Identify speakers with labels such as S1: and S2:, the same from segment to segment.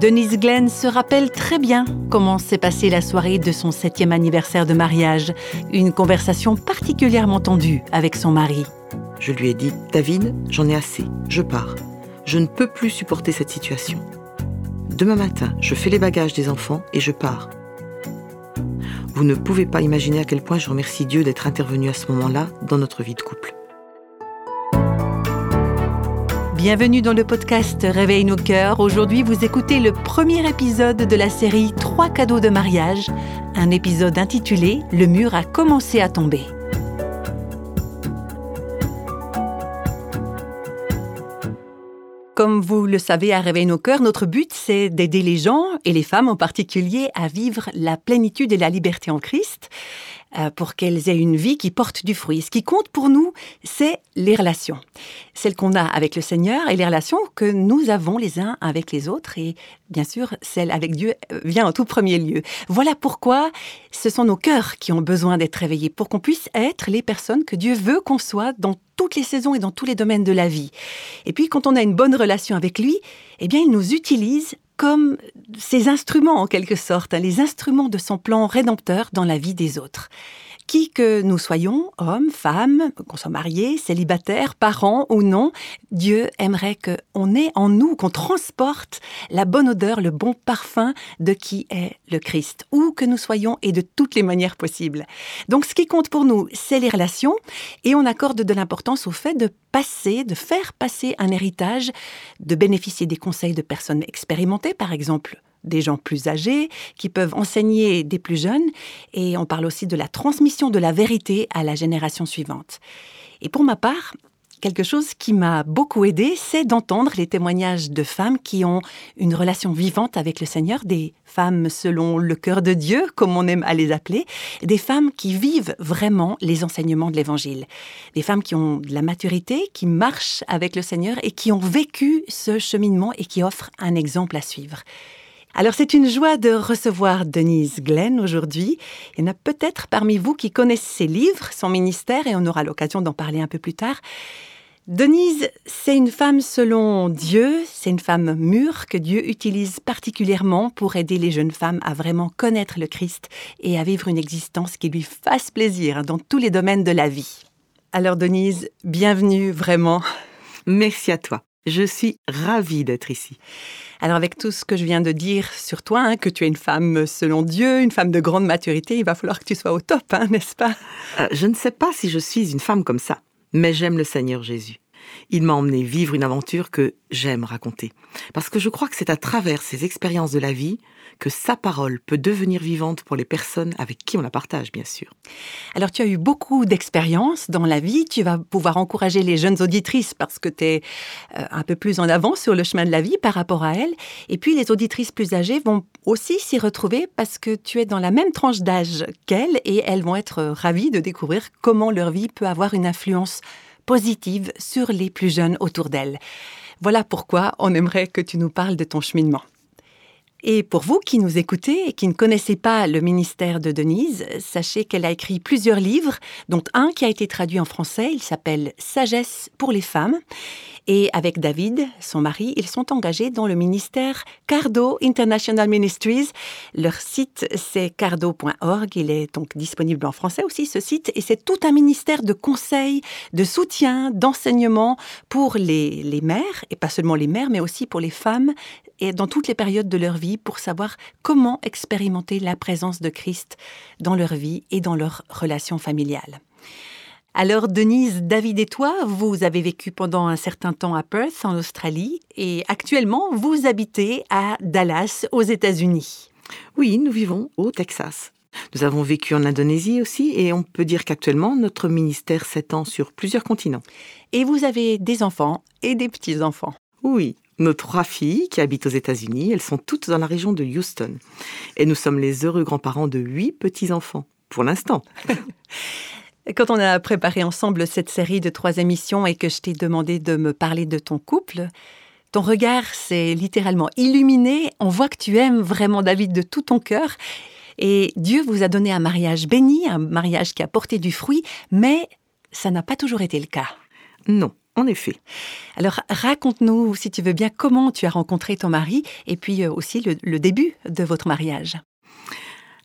S1: Denise Glenn se rappelle très bien comment s'est passée la soirée de son septième anniversaire de mariage. Une conversation particulièrement tendue avec son mari.
S2: Je lui ai dit, David, j'en ai assez, je pars. Je ne peux plus supporter cette situation. Demain matin, je fais les bagages des enfants et je pars. Vous ne pouvez pas imaginer à quel point je remercie Dieu d'être intervenu à ce moment-là dans notre vie de couple.
S1: Bienvenue dans le podcast Réveille nos cœurs. Aujourd'hui, vous écoutez le premier épisode de la série Trois cadeaux de mariage, un épisode intitulé Le mur a commencé à tomber. Comme vous le savez à Réveille nos cœurs, notre but, c'est d'aider les gens, et les femmes en particulier, à vivre la plénitude et la liberté en Christ. Euh, pour qu'elles aient une vie qui porte du fruit. Ce qui compte pour nous, c'est les relations. Celles qu'on a avec le Seigneur et les relations que nous avons les uns avec les autres. Et bien sûr, celle avec Dieu euh, vient en tout premier lieu. Voilà pourquoi ce sont nos cœurs qui ont besoin d'être réveillés pour qu'on puisse être les personnes que Dieu veut qu'on soit dans toutes les saisons et dans tous les domaines de la vie. Et puis, quand on a une bonne relation avec lui, eh bien, il nous utilise comme ses instruments en quelque sorte, hein, les instruments de son plan rédempteur dans la vie des autres. Qui que nous soyons, hommes, femmes, qu'on soit mariés, célibataires, parents ou non, Dieu aimerait qu'on ait en nous, qu'on transporte la bonne odeur, le bon parfum de qui est le Christ, où que nous soyons et de toutes les manières possibles. Donc ce qui compte pour nous, c'est les relations et on accorde de l'importance au fait de passer, de faire passer un héritage, de bénéficier des conseils de personnes expérimentées, par exemple des gens plus âgés qui peuvent enseigner des plus jeunes et on parle aussi de la transmission de la vérité à la génération suivante. Et pour ma part, quelque chose qui m'a beaucoup aidé, c'est d'entendre les témoignages de femmes qui ont une relation vivante avec le Seigneur, des femmes selon le cœur de Dieu, comme on aime à les appeler, des femmes qui vivent vraiment les enseignements de l'Évangile, des femmes qui ont de la maturité, qui marchent avec le Seigneur et qui ont vécu ce cheminement et qui offrent un exemple à suivre. Alors c'est une joie de recevoir Denise Glenn aujourd'hui. Il y en a peut-être parmi vous qui connaissent ses livres, son ministère, et on aura l'occasion d'en parler un peu plus tard. Denise, c'est une femme selon Dieu, c'est une femme mûre que Dieu utilise particulièrement pour aider les jeunes femmes à vraiment connaître le Christ et à vivre une existence qui lui fasse plaisir dans tous les domaines de la vie. Alors Denise, bienvenue vraiment.
S2: Merci à toi. Je suis ravie d'être ici.
S1: Alors avec tout ce que je viens de dire sur toi, hein, que tu es une femme selon Dieu, une femme de grande maturité, il va falloir que tu sois au top, hein, n'est-ce pas?
S2: Euh, Je ne sais pas si je suis une femme comme ça, mais j'aime le Seigneur Jésus. Il m'a emmené vivre une aventure que j'aime raconter. Parce que je crois que c'est à travers ces expériences de la vie que sa parole peut devenir vivante pour les personnes avec qui on la partage, bien sûr.
S1: Alors, tu as eu beaucoup d'expériences dans la vie. Tu vas pouvoir encourager les jeunes auditrices parce que tu es euh, un peu plus en avance sur le chemin de la vie par rapport à elles. Et puis, les auditrices plus âgées vont aussi s'y retrouver parce que tu es dans la même tranche d'âge qu'elles et elles vont être ravies de découvrir comment leur vie peut avoir une influence positive sur les plus jeunes autour d'elle. Voilà pourquoi on aimerait que tu nous parles de ton cheminement. Et pour vous qui nous écoutez et qui ne connaissez pas le ministère de Denise, sachez qu'elle a écrit plusieurs livres, dont un qui a été traduit en français, il s'appelle Sagesse pour les femmes. Et avec David, son mari, ils sont engagés dans le ministère Cardo International Ministries. Leur site, c'est cardo.org. Il est donc disponible en français aussi, ce site. Et c'est tout un ministère de conseils, de soutien, d'enseignement pour les, les mères, et pas seulement les mères, mais aussi pour les femmes, et dans toutes les périodes de leur vie, pour savoir comment expérimenter la présence de Christ dans leur vie et dans leurs relations familiales. Alors Denise, David et toi, vous avez vécu pendant un certain temps à Perth, en Australie, et actuellement, vous habitez à Dallas, aux États-Unis.
S2: Oui, nous vivons au Texas. Nous avons vécu en Indonésie aussi, et on peut dire qu'actuellement, notre ministère s'étend sur plusieurs continents.
S1: Et vous avez des enfants et des petits-enfants.
S2: Oui, nos trois filles qui habitent aux États-Unis, elles sont toutes dans la région de Houston. Et nous sommes les heureux grands-parents de huit petits-enfants, pour l'instant.
S1: Quand on a préparé ensemble cette série de trois émissions et que je t'ai demandé de me parler de ton couple, ton regard s'est littéralement illuminé. On voit que tu aimes vraiment David de tout ton cœur. Et Dieu vous a donné un mariage béni, un mariage qui a porté du fruit, mais ça n'a pas toujours été le cas.
S2: Non, en effet.
S1: Alors raconte-nous, si tu veux bien, comment tu as rencontré ton mari et puis euh, aussi le, début de votre mariage.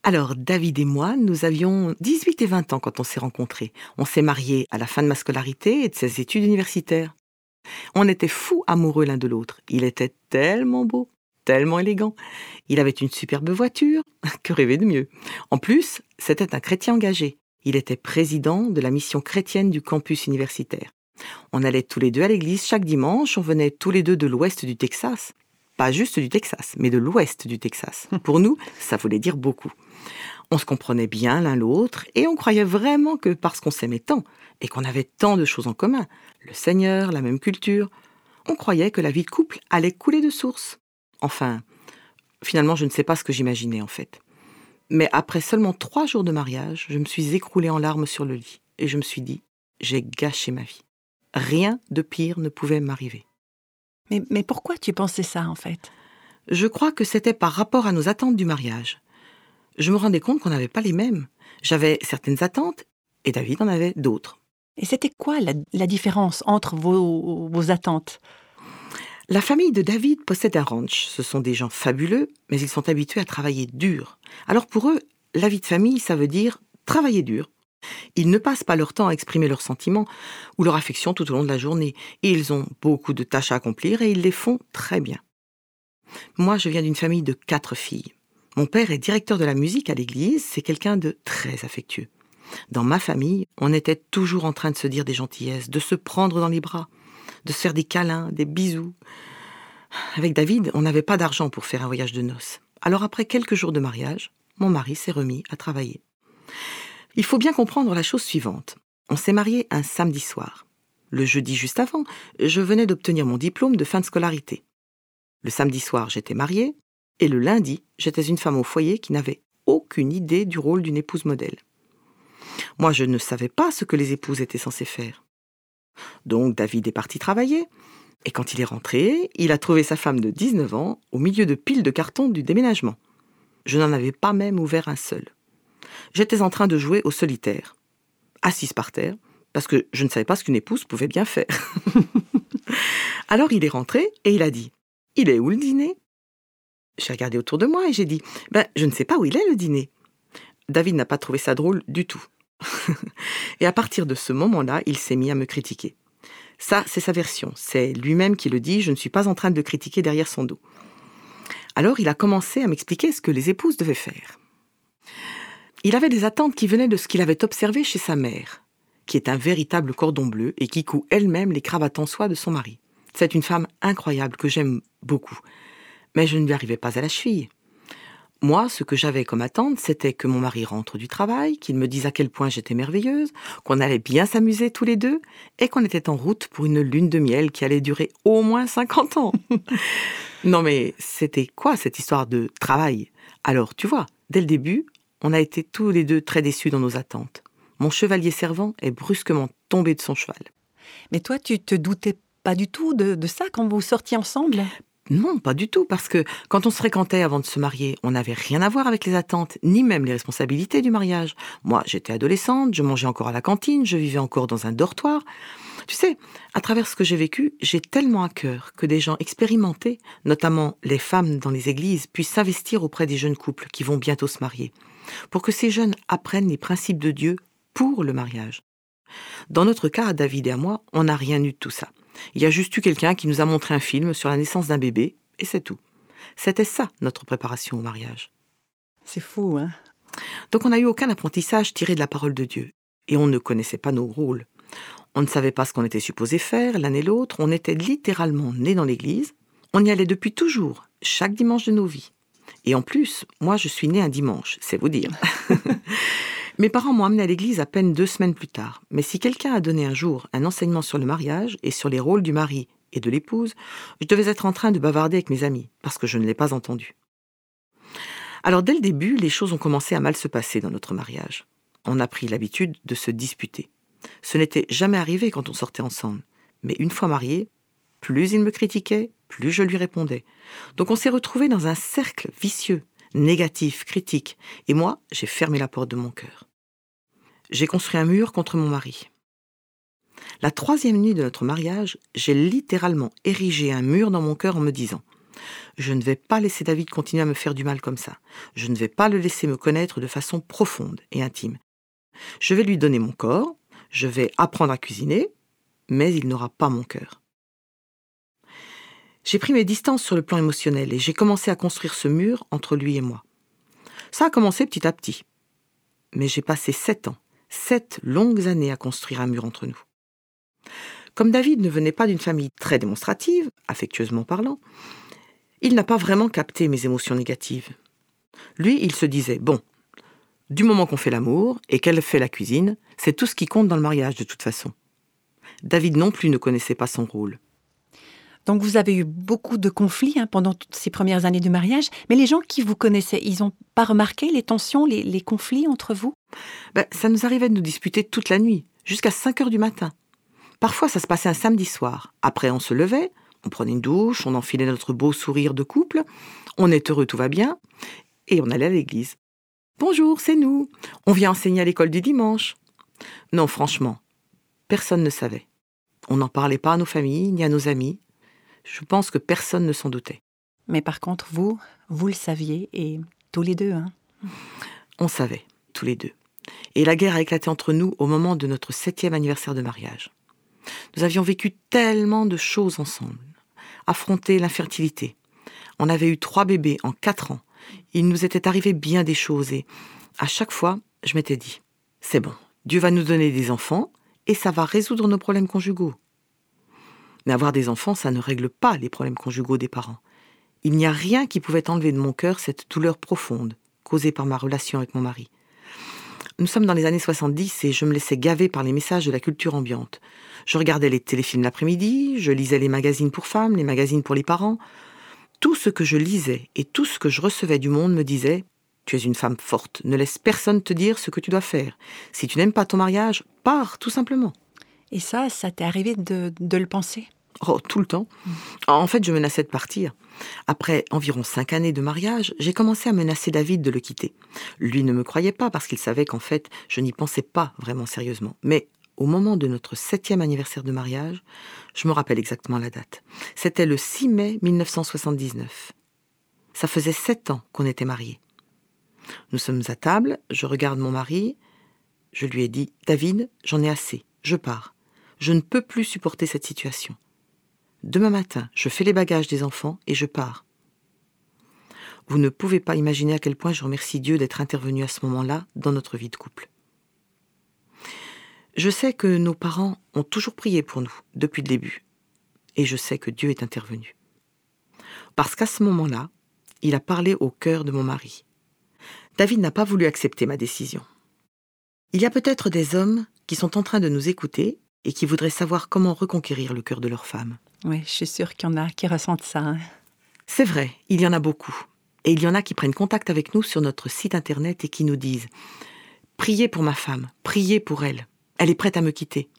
S2: Alors, David et moi, nous avions 18 et 20 ans quand on s'est rencontrés. On s'est mariés à la fin de ma scolarité et de ses études universitaires. On était fous amoureux l'un de l'autre. Il était tellement beau, tellement élégant. Il avait une superbe voiture. que rêver de mieux? En plus, c'était un chrétien engagé. Il était président de la mission chrétienne du campus universitaire. On allait tous les deux à l'église chaque dimanche, on venait tous les deux de l'ouest du Texas. Pas juste du Texas, mais de l'ouest du Texas. Pour nous, ça voulait dire beaucoup. On se comprenait bien l'un l'autre et on croyait vraiment que parce qu'on s'aimait tant et qu'on avait tant de choses en commun, le Seigneur, la même culture, on croyait que la vie de couple allait couler de source. Enfin, finalement, je ne sais pas ce que j'imaginais en fait. Mais après seulement trois jours de mariage, je me suis écroulée en larmes sur le lit et je me suis dit, j'ai gâché ma vie. Rien de pire ne pouvait m'arriver.
S1: Mais, mais pourquoi tu pensais ça, en fait?
S2: Je crois que c'était par rapport à nos attentes du mariage. Je me rendais compte qu'on n'avait pas les mêmes. J'avais certaines attentes et David en avait d'autres.
S1: Et c'était quoi la, différence entre vos, vos attentes?
S2: La famille de David possède un ranch. Ce sont des gens fabuleux, mais ils sont habitués à travailler dur. Alors pour eux, la vie de famille, ça veut dire travailler dur, ils ne passent pas leur temps à exprimer leurs sentiments ou leur affection tout au long de la journée, et ils ont beaucoup de tâches à accomplir et ils les font très bien. Moi, je viens d'une famille de quatre filles. Mon père est directeur de la musique à l'église, c'est quelqu'un de très affectueux. Dans ma famille, on était toujours en train de se dire des gentillesses, de se prendre dans les bras, de se faire des câlins, des bisous. Avec David, on n'avait pas d'argent pour faire un voyage de noces. Alors après quelques jours de mariage, mon mari s'est remis à travailler. Il faut bien comprendre la chose suivante. On s'est marié un samedi soir. Le jeudi juste avant, je venais d'obtenir mon diplôme de fin de scolarité. Le samedi soir, j'étais mariée, et le lundi, j'étais une femme au foyer qui n'avait aucune idée du rôle d'une épouse modèle. Moi, je ne savais pas ce que les épouses étaient censées faire. Donc David est parti travailler, et quand il est rentré, il a trouvé sa femme de 19 ans au milieu de piles de cartons du déménagement. Je n'en avais pas même ouvert un seul j'étais en train de jouer au solitaire, assise par terre, parce que je ne savais pas ce qu'une épouse pouvait bien faire. Alors il est rentré et il a dit Il est où le dîner? J'ai regardé autour de moi et j'ai dit Ben, je ne sais pas où il est le dîner. David n'a pas trouvé ça drôle du tout. et à partir de ce moment-là, il s'est mis à me critiquer. Ça, c'est sa version. C'est lui-même qui le dit, je ne suis pas en train de le critiquer derrière son dos. Alors il a commencé à m'expliquer ce que les épouses devaient faire. Il avait des attentes qui venaient de ce qu'il avait observé chez sa mère, qui est un véritable cordon bleu et qui coud elle-même les cravates en soie de son mari. C'est une femme incroyable que j'aime beaucoup, mais je ne lui arrivais pas à la cheville. Moi, ce que j'avais comme attente, c'était que mon mari rentre du travail, qu'il me dise à quel point j'étais merveilleuse, qu'on allait bien s'amuser tous les deux, et qu'on était en route pour une lune de miel qui allait durer au moins 50 ans. non mais c'était quoi cette histoire de travail? Alors, tu vois, dès le début, on a été tous les deux très déçus dans nos attentes. Mon chevalier servant est brusquement tombé de son cheval.
S1: Mais toi, tu te doutais pas du tout de, ça quand vous sortiez ensemble?
S2: Non, pas du tout, parce que quand on se fréquentait avant de se marier, on n'avait rien à voir avec les attentes, ni même les responsabilités du mariage. Moi, j'étais adolescente, je mangeais encore à la cantine, je vivais encore dans un dortoir. Tu sais, à travers ce que j'ai vécu, j'ai tellement à cœur que des gens expérimentés, notamment les femmes dans les églises, puissent s'investir auprès des jeunes couples qui vont bientôt se marier pour que ces jeunes apprennent les principes de Dieu pour le mariage. Dans notre cas, à David et à moi, on n'a rien eu de tout ça. Il y a juste eu quelqu'un qui nous a montré un film sur la naissance d'un bébé, et c'est tout. C'était ça, notre préparation au mariage.
S1: C'est fou, hein
S2: Donc on n'a eu aucun apprentissage tiré de la parole de Dieu. Et on ne connaissait pas nos rôles. On ne savait pas ce qu'on était supposé faire, l'un et l'autre. On était littéralement nés dans l'église. On y allait depuis toujours, chaque dimanche de nos vies. Et en plus, moi, je suis née un dimanche, c'est vous dire. Mes parents m'ont amené à l'église à peine deux semaines plus tard. Mais si quelqu'un a donné un jour un enseignement sur le mariage et sur les rôles du mari et de l'épouse, je devais être en train de bavarder avec mes amis, parce que je ne l'ai pas entendu. Alors dès le début, les choses ont commencé à mal se passer dans notre mariage. On a pris l'habitude de se disputer. Ce n'était jamais arrivé quand on sortait ensemble. Mais une fois mariés, plus il me critiquait, plus je lui répondais. Donc on s'est retrouvé dans un cercle vicieux, négatif, critique, et moi, j'ai fermé la porte de mon cœur. J'ai construit un mur contre mon mari. La troisième nuit de notre mariage, j'ai littéralement érigé un mur dans mon cœur en me disant Je ne vais pas laisser David continuer à me faire du mal comme ça. Je ne vais pas le laisser me connaître de façon profonde et intime. Je vais lui donner mon corps, je vais apprendre à cuisiner, mais il n'aura pas mon cœur. J'ai pris mes distances sur le plan émotionnel et j'ai commencé à construire ce mur entre lui et moi. Ça a commencé petit à petit. Mais j'ai passé sept ans, sept longues années à construire un mur entre nous. Comme David ne venait pas d'une famille très démonstrative, affectueusement parlant, il n'a pas vraiment capté mes émotions négatives. Lui, il se disait, bon, du moment qu'on fait l'amour et qu'elle fait la cuisine, c'est tout ce qui compte dans le mariage de toute façon. David non plus ne connaissait pas son rôle.
S1: Donc vous avez eu beaucoup de conflits hein, pendant toutes ces premières années de mariage, mais les gens qui vous connaissaient, ils n'ont pas remarqué les tensions, les, conflits entre vous?
S2: Ben, Ça nous arrivait de nous disputer toute la nuit, jusqu'à 5 heures du matin. Parfois, ça se passait un samedi soir. Après, on se levait, on prenait une douche, on enfilait notre beau sourire de couple, on est heureux, tout va bien, et on allait à l'église. Bonjour, c'est nous. On vient enseigner à l'école du dimanche. Non, franchement, personne ne savait. On n'en parlait pas à nos familles ni à nos amis. Je pense que personne ne s'en doutait.
S1: Mais par contre, vous, vous le saviez, et tous les deux, hein
S2: On savait, tous les deux. Et la guerre a éclaté entre nous au moment de notre septième anniversaire de mariage. Nous avions vécu tellement de choses ensemble. Affronté l'infertilité. On avait eu trois bébés en quatre ans. Il nous était arrivé bien des choses et à chaque fois, je m'étais dit, c'est bon, Dieu va nous donner des enfants et ça va résoudre nos problèmes conjugaux. Mais avoir des enfants, ça ne règle pas les problèmes conjugaux des parents. Il n'y a rien qui pouvait enlever de mon cœur cette douleur profonde causée par ma relation avec mon mari. Nous sommes dans les années 70 et je me laissais gaver par les messages de la culture ambiante. Je regardais les téléfilms l'après-midi, je lisais les magazines pour femmes, les magazines pour les parents. Tout ce que je lisais et tout ce que je recevais du monde me disait Tu es une femme forte, ne laisse personne te dire ce que tu dois faire. Si tu n'aimes pas ton mariage, pars tout simplement.
S1: Et ça, ça t'est arrivé de, de le penser?
S2: Oh, tout le temps. En fait, je menaçais de partir. Après environ cinq années de mariage, j'ai commencé à menacer David de le quitter. Lui ne me croyait pas parce qu'il savait qu'en fait, je n'y pensais pas vraiment sérieusement. Mais au moment de notre septième anniversaire de mariage, je me rappelle exactement la date. C'était le 6 mai 1979. Ça faisait sept ans qu'on était mariés. Nous sommes à table, je regarde mon mari, je lui ai dit David, j'en ai assez, je pars. Je ne peux plus supporter cette situation. Demain matin, je fais les bagages des enfants et je pars. Vous ne pouvez pas imaginer à quel point je remercie Dieu d'être intervenu à ce moment-là dans notre vie de couple. Je sais que nos parents ont toujours prié pour nous depuis le début, et je sais que Dieu est intervenu. Parce qu'à ce moment-là, il a parlé au cœur de mon mari. David n'a pas voulu accepter ma décision. Il y a peut-être des hommes qui sont en train de nous écouter et qui voudraient savoir comment reconquérir le cœur de leur femme.
S1: Oui, je suis sûre qu'il y en a qui ressentent ça. Hein.
S2: C'est vrai, il y en a beaucoup. Et il y en a qui prennent contact avec nous sur notre site internet et qui nous disent Priez pour ma femme, priez pour elle. Elle est prête à me quitter.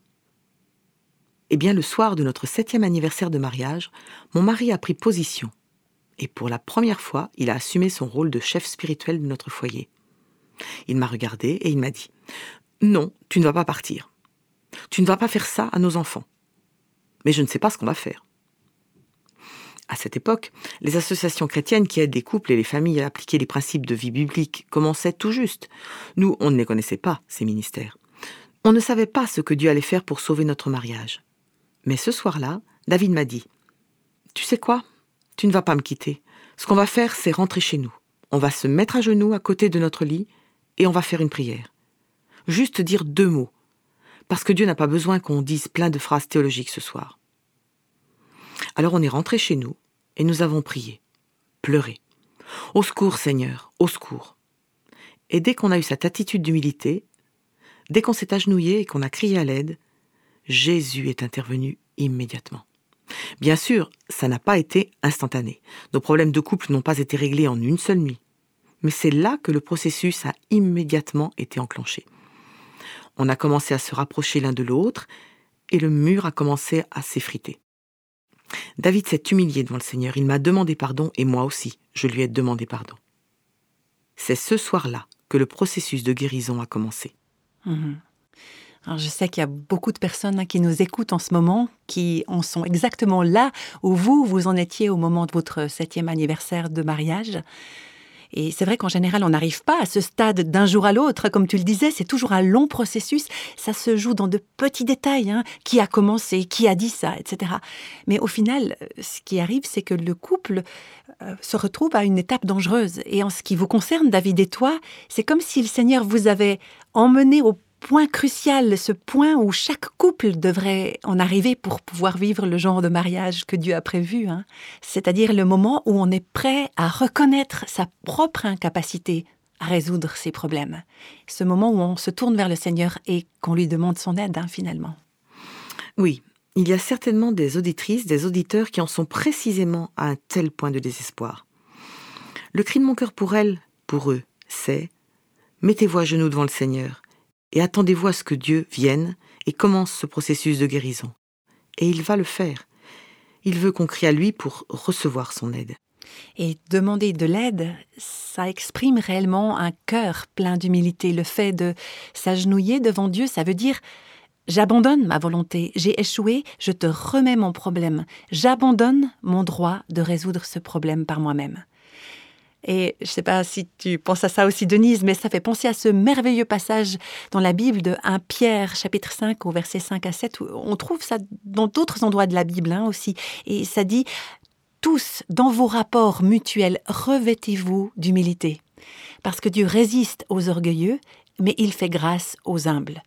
S2: Eh bien, le soir de notre septième anniversaire de mariage, mon mari a pris position. Et pour la première fois, il a assumé son rôle de chef spirituel de notre foyer. Il m'a regardé et il m'a dit Non, tu ne vas pas partir. Tu ne vas pas faire ça à nos enfants mais je ne sais pas ce qu'on va faire. À cette époque, les associations chrétiennes qui aident les couples et les familles à appliquer les principes de vie biblique commençaient tout juste. Nous, on ne les connaissait pas, ces ministères. On ne savait pas ce que Dieu allait faire pour sauver notre mariage. Mais ce soir-là, David m'a dit Tu sais quoi? Tu ne vas pas me quitter. Ce qu'on va faire, c'est rentrer chez nous. On va se mettre à genoux à côté de notre lit et on va faire une prière. Juste dire deux mots parce que Dieu n'a pas besoin qu'on dise plein de phrases théologiques ce soir. Alors on est rentré chez nous et nous avons prié, pleuré. Au secours Seigneur, au secours. Et dès qu'on a eu cette attitude d'humilité, dès qu'on s'est agenouillé et qu'on a crié à l'aide, Jésus est intervenu immédiatement. Bien sûr, ça n'a pas été instantané. Nos problèmes de couple n'ont pas été réglés en une seule nuit. Mais c'est là que le processus a immédiatement été enclenché. On a commencé à se rapprocher l'un de l'autre et le mur a commencé à s'effriter. David s'est humilié devant le Seigneur. Il m'a demandé pardon et moi aussi, je lui ai demandé pardon. C'est ce soir-là que le processus de guérison a commencé.
S1: Mhm. je sais qu'il y a beaucoup de personnes hein, qui nous écoutent en ce moment, qui en sont exactement là où vous, vous en étiez au moment de votre septième anniversaire de mariage. Et c'est vrai qu'en général, on n'arrive pas à ce stade d'un jour à l'autre. Comme tu le disais, c'est toujours un long processus. Ça se joue dans de petits détails. Hein. Qui a commencé, qui a dit ça, etc. Mais au final, ce qui arrive, c'est que le couple euh, se retrouve à une étape dangereuse. Et en ce qui vous concerne, David et toi, c'est comme si le Seigneur vous avait emmené au point crucial, ce point où chaque couple devrait en arriver pour pouvoir vivre le genre de mariage que Dieu a prévu, hein. c'est-à-dire le moment où on est prêt à reconnaître sa propre incapacité à résoudre ses problèmes, ce moment où on se tourne vers le Seigneur et qu'on lui demande son aide hein, finalement.
S2: Oui, il y a certainement des auditrices, des auditeurs qui en sont précisément à un tel point de désespoir. Le cri de mon cœur pour elles, pour eux, c'est Mettez-vous à genoux devant le Seigneur et attendez-vous à ce que Dieu vienne et commence ce processus de guérison. Et il va le faire. Il veut qu'on crie à lui pour recevoir son aide.
S1: Et demander de l'aide, ça exprime réellement un cœur plein d'humilité. Le fait de s'agenouiller devant Dieu, ça veut dire J'abandonne ma volonté, j'ai échoué, je te remets mon problème, j'abandonne mon droit de résoudre ce problème par moi-même. Et je ne sais pas si tu penses à ça aussi, Denise, mais ça fait penser à ce merveilleux passage dans la Bible de 1 Pierre, chapitre 5, au verset 5 à 7. Où on trouve ça dans d'autres endroits de la Bible hein, aussi. Et ça dit Tous, dans vos rapports mutuels, revêtez-vous d'humilité. Parce que Dieu résiste aux orgueilleux, mais il fait grâce aux humbles.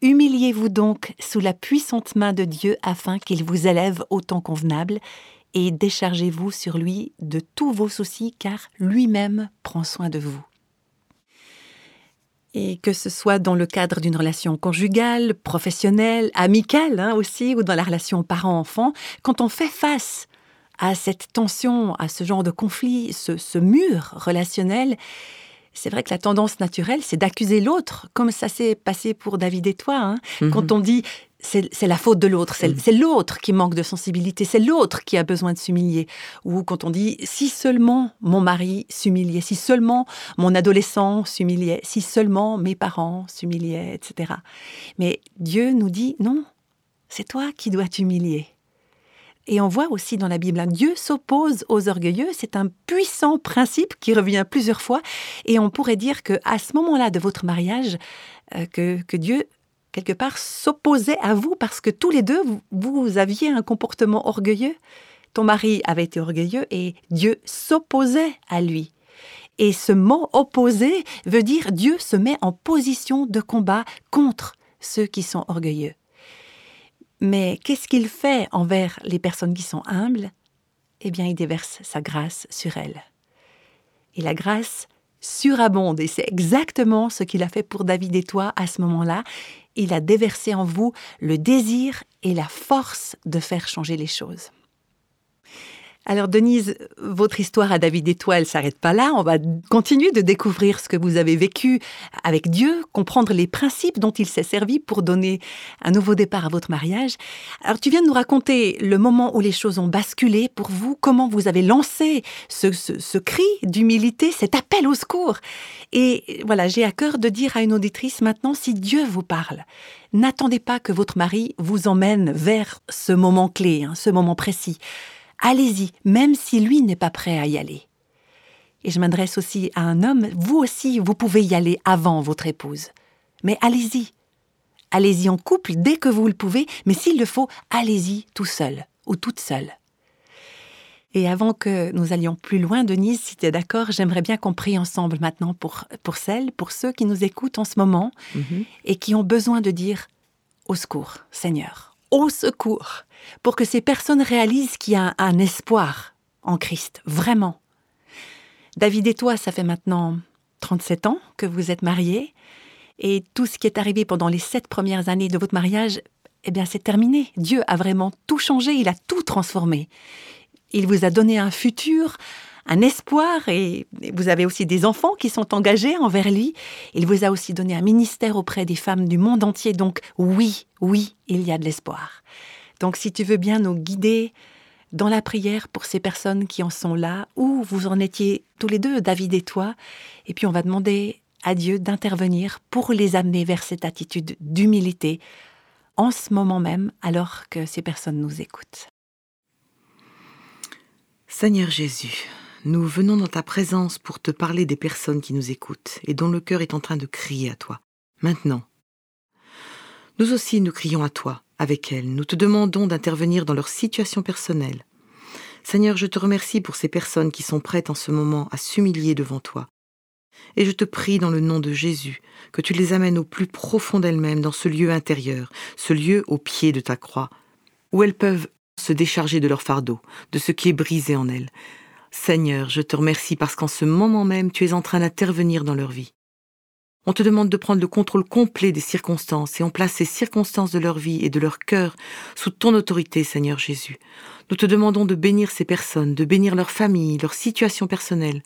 S1: Humiliez-vous donc sous la puissante main de Dieu afin qu'il vous élève au temps convenable et déchargez-vous sur lui de tous vos soucis car lui-même prend soin de vous. Et que ce soit dans le cadre d'une relation conjugale, professionnelle, amicale hein, aussi, ou dans la relation parent-enfant, quand on fait face à cette tension, à ce genre de conflit, ce, mur relationnel, c'est vrai que la tendance naturelle, c'est d'accuser l'autre, comme ça s'est passé pour David et toi. Hein. Mm-hmm. Quand on dit c'est la faute de l'autre, c'est mm. l'autre qui manque de sensibilité, c'est l'autre qui a besoin de s'humilier. Ou quand on dit si seulement mon mari s'humiliait, si seulement mon adolescent s'humiliait, si seulement mes parents s'humiliaient, etc. Mais Dieu nous dit non, c'est toi qui dois t'humilier. Et on voit aussi dans la Bible, Dieu s'oppose aux orgueilleux. C'est un puissant principe qui revient plusieurs fois. Et on pourrait dire que à ce moment-là de votre mariage, euh, que, que Dieu quelque part, s'opposait à vous parce que tous les deux, vous, aviez un comportement orgueilleux. Ton mari avait été orgueilleux et Dieu s'opposait à lui. Et ce mot opposé veut dire Dieu se met en position de combat contre ceux qui sont orgueilleux. Mais qu'est-ce qu'il fait envers les personnes qui sont humbles? Eh bien, il déverse sa grâce sur elles. Et la grâce surabonde, et c'est exactement ce qu'il a fait pour David et toi à ce moment-là il a déversé en vous le désir et la force de faire changer les choses. Alors Denise, votre histoire à David et toi, elle s'arrête pas là. On va continuer de découvrir ce que vous avez vécu avec Dieu, comprendre les principes dont il s'est servi pour donner un nouveau départ à votre mariage. Alors tu viens de nous raconter le moment où les choses ont basculé pour vous, comment vous avez lancé ce, ce cri d'humilité, cet appel au secours. Et voilà, j'ai à cœur de dire à une auditrice maintenant, si Dieu vous parle, n'attendez pas que votre mari vous emmène vers ce moment clé, hein, ce moment précis allez-y, même si lui n'est pas prêt à y aller. Et je m'adresse aussi à un homme, vous aussi, vous pouvez y aller avant votre épouse. Mais allez-y. Allez-y en couple dès que vous le pouvez, mais s'il le faut, allez-y tout seul ou toute seule. Et avant que nous allions plus loin, Denise, si tu es d'accord, j'aimerais bien qu'on prie ensemble maintenant pour, pour celles, pour ceux qui nous écoutent en ce moment mhm. et qui ont besoin de dire Au secours, Seigneur, au secours pour que ces personnes réalisent qu'il y a un, espoir en Christ, vraiment. David et toi, ça fait maintenant 37 ans que vous êtes mariés, et tout ce qui est arrivé pendant les sept premières années de votre mariage, eh bien c'est terminé. Dieu a vraiment tout changé, il a tout transformé. Il vous a donné un futur, un espoir et vous avez aussi des enfants qui sont engagés envers lui. Il vous a aussi donné un ministère auprès des femmes du monde entier. Donc oui, oui, il y a de l'espoir. Donc si tu veux bien nous guider dans la prière pour ces personnes qui en sont là, où vous en étiez tous les deux, David et toi, et puis on va demander à Dieu d'intervenir pour les amener vers cette attitude d'humilité en ce moment même alors que ces personnes nous écoutent.
S2: Seigneur Jésus, nous venons dans ta présence pour te parler des personnes qui nous écoutent et dont le cœur est en train de crier à toi. Maintenant. Nous aussi nous crions à toi, avec elles. Nous te demandons d'intervenir dans leur situation personnelle. Seigneur, je te remercie pour ces personnes qui sont prêtes en ce moment à s'humilier devant toi. Et je te prie dans le nom de Jésus que tu les amènes au plus profond d'elles-mêmes, dans ce lieu intérieur, ce lieu au pied de ta croix, où elles peuvent se décharger de leur fardeau, de ce qui est brisé en elles. Seigneur, je te remercie parce qu'en ce moment même, tu es en train d'intervenir dans leur vie. On te demande de prendre le contrôle complet des circonstances et on place ces circonstances de leur vie et de leur cœur sous ton autorité, Seigneur Jésus. Nous te demandons de bénir ces personnes, de bénir leur famille, leur situation personnelle.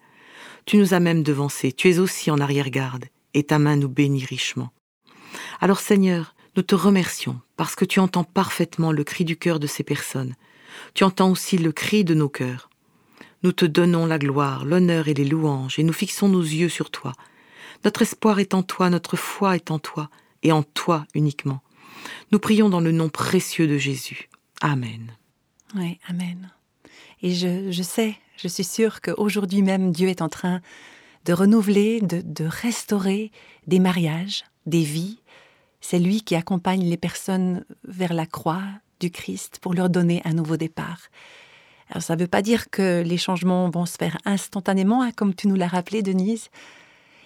S2: Tu nous as même devancés, tu es aussi en arrière-garde, et ta main nous bénit richement. Alors Seigneur, nous te remercions parce que tu entends parfaitement le cri du cœur de ces personnes. Tu entends aussi le cri de nos cœurs. Nous te donnons la gloire, l'honneur et les louanges, et nous fixons nos yeux sur toi. Notre espoir est en toi, notre foi est en toi, et en toi uniquement. Nous prions dans le nom précieux de Jésus. Amen.
S1: Oui, Amen. Et je, je sais, je suis sûre qu'aujourd'hui même, Dieu est en train de renouveler, de, de restaurer des mariages, des vies. C'est lui qui accompagne les personnes vers la croix du Christ pour leur donner un nouveau départ. Alors ça ne veut pas dire que les changements vont se faire instantanément, hein, comme tu nous l'as rappelé, Denise,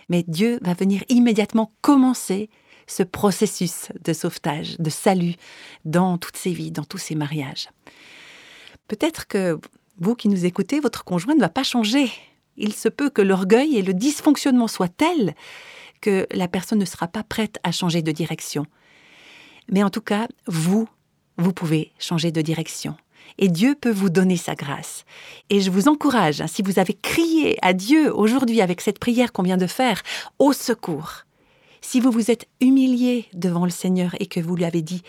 S1: mais Dieu va venir immédiatement commencer ce processus de sauvetage, de salut dans toutes ces vies, dans tous ces mariages. Peut-être que vous qui nous écoutez, votre conjoint ne va pas changer. Il se peut que l'orgueil et le dysfonctionnement soient tels que la personne ne sera pas prête à changer de direction. Mais en tout cas, vous, vous pouvez changer de direction et Dieu peut vous donner sa grâce. Et je vous encourage, hein, si vous avez crié à Dieu aujourd'hui avec cette prière qu'on vient de faire, au secours, si vous vous êtes humilié devant le Seigneur et que vous lui avez dit,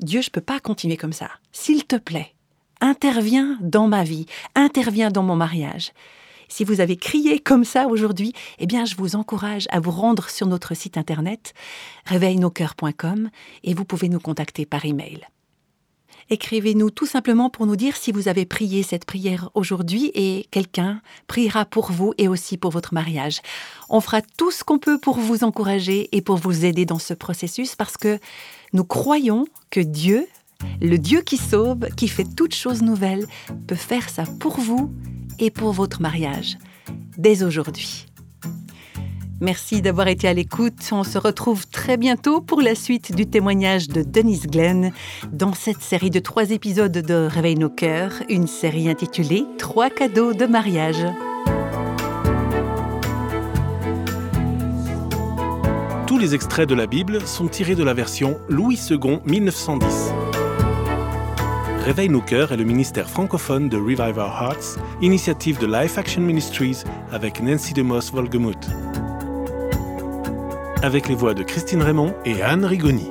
S1: Dieu, je ne peux pas continuer comme ça, s'il te plaît, interviens dans ma vie, interviens dans mon mariage. Si vous avez crié comme ça aujourd'hui, eh bien, je vous encourage à vous rendre sur notre site internet réveilnoscoeurs.com et vous pouvez nous contacter par email écrivez-nous tout simplement pour nous dire si vous avez prié cette prière aujourd'hui et quelqu'un priera pour vous et aussi pour votre mariage. On fera tout ce qu'on peut pour vous encourager et pour vous aider dans ce processus parce que nous croyons que Dieu, le Dieu qui sauve, qui fait toutes choses nouvelles, peut faire ça pour vous et pour votre mariage dès aujourd'hui. Merci d'avoir été à l'écoute. On se retrouve très bientôt pour la suite du témoignage de Denise Glenn dans cette série de trois épisodes de Réveil nos cœurs, une série intitulée Trois cadeaux de mariage.
S3: Tous les extraits de la Bible sont tirés de la version Louis II 1910. Réveil nos cœurs est le ministère francophone de Revive Our Hearts, initiative de Life Action Ministries avec Nancy DeMoss Volgemuth avec les voix de Christine Raymond et Anne Rigoni.